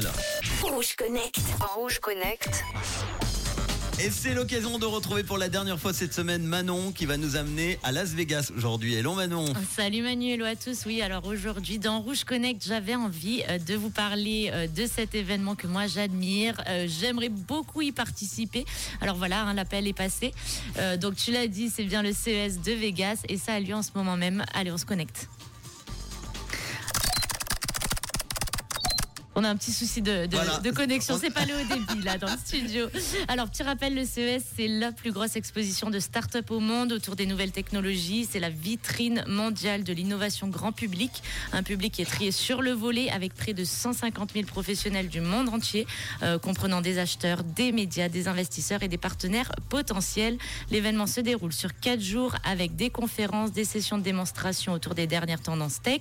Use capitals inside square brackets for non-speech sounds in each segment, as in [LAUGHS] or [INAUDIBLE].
alors. Rouge Connect. Rouge Connect. Et c'est l'occasion de retrouver pour la dernière fois cette semaine Manon qui va nous amener à Las Vegas aujourd'hui. Hello Manon. Salut Manu, hello à tous. Oui, alors aujourd'hui dans Rouge Connect, j'avais envie euh, de vous parler euh, de cet événement que moi j'admire. Euh, J'aimerais beaucoup y participer. Alors voilà, hein, l'appel est passé. Euh, donc tu l'as dit, c'est bien le CES de Vegas et ça a lieu en ce moment même. Allez, on se connecte. On a un petit souci de, de- Voilà. de connexion, c'est pas le haut débit là dans le [LAUGHS] studio. Alors petit rappel, le CES c'est la plus grosse exposition de start-up au monde autour des nouvelles technologies. C'est la vitrine mondiale de l'innovation grand public, un public qui est trié sur le volet avec près de 150 000 professionnels du monde entier, euh, comprenant des acheteurs, des médias, des investisseurs et des partenaires potentiels. L'événement se déroule sur quatre jours avec des conférences, des sessions de démonstration autour des dernières tendances tech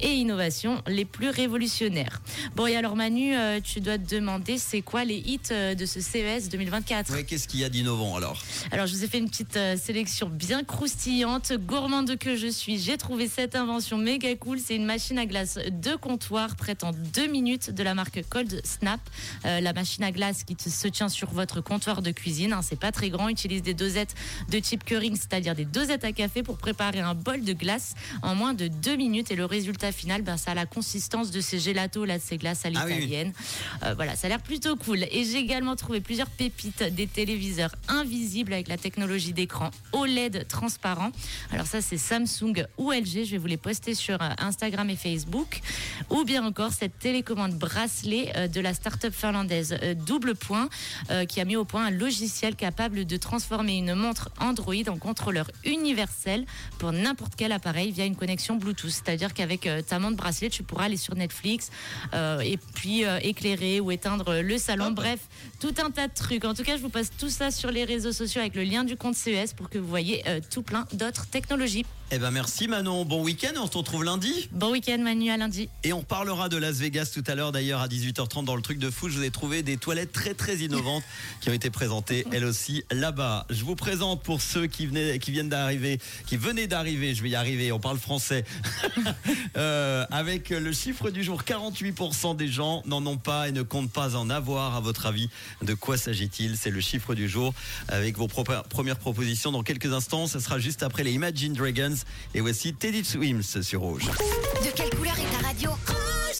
et innovation les plus révolutionnaires. Bon, et alors Manu, euh, tu dois te demander c'est quoi les hits euh, de ce CES 2024 Ouais, qu'est-ce qu'il y a d'innovant alors? Alors, je vous ai fait une petite euh, sélection bien croustillante. Gourmande que je suis, j'ai trouvé cette invention méga cool. C'est une machine à glace de comptoir prête en deux minutes de la marque Cold Snap. Euh, la machine à glace qui te- se tient sur votre comptoir de cuisine. hein, c'est pas très grand. Utilise des dosettes de type Keurig, c'est-à-dire des dosettes à café pour préparer un bol de glace en moins de deux minutes. Et le résultat final, ben, ça a la consistance de ces gelatos, là, de ces glaces à Ah oui, l'italienne. Euh, voilà, ça a l'air plutôt cool. Et j'ai également trouvé plusieurs pépites des téléviseurs invisibles avec la technologie d'écran OLED transparent. Alors ça, c'est Samsung ou LG. Je vais vous les poster sur euh, Instagram et Facebook. Ou bien encore cette télécommande bracelet euh, de la start-up finlandaise Double Point qui a mis au point un logiciel capable de transformer une montre Android en contrôleur universel pour n'importe quel appareil via une connexion Bluetooth. C'est-à-dire qu'avec ta montre bracelet, tu pourras aller sur Netflix euh, et puis euh, éclairer ou éteindre le salon. Bref, tout un tas de trucs. En tout cas, je vous passe tout ça sur les réseaux sociaux avec le lien du compte CES pour que vous voyez euh, tout plein d'autres technologies. Eh ben merci Manon. Bon week-end. On se retrouve lundi. Bon week-end Manu à lundi. Et on parlera de Las Vegas tout à l'heure d'ailleurs à 18h30 dans le truc de fou. Je vous ai trouvé des toilettes très très innovantes [LAUGHS] qui ont été présentées elles aussi là-bas. Je vous présente pour ceux qui venaient, qui viennent d'arriver, qui venaient d'arriver. Je vais y arriver. On parle français. [LAUGHS] Euh, avec le chiffre du jour, 48% des gens n'en ont pas et ne comptent pas en avoir. À votre avis, de quoi s'agit-il? C'est le chiffre du jour avec vos premières propositions dans quelques instants. Ce sera juste après les Imagine Dragons et voici Teddy Swims sur Rouge.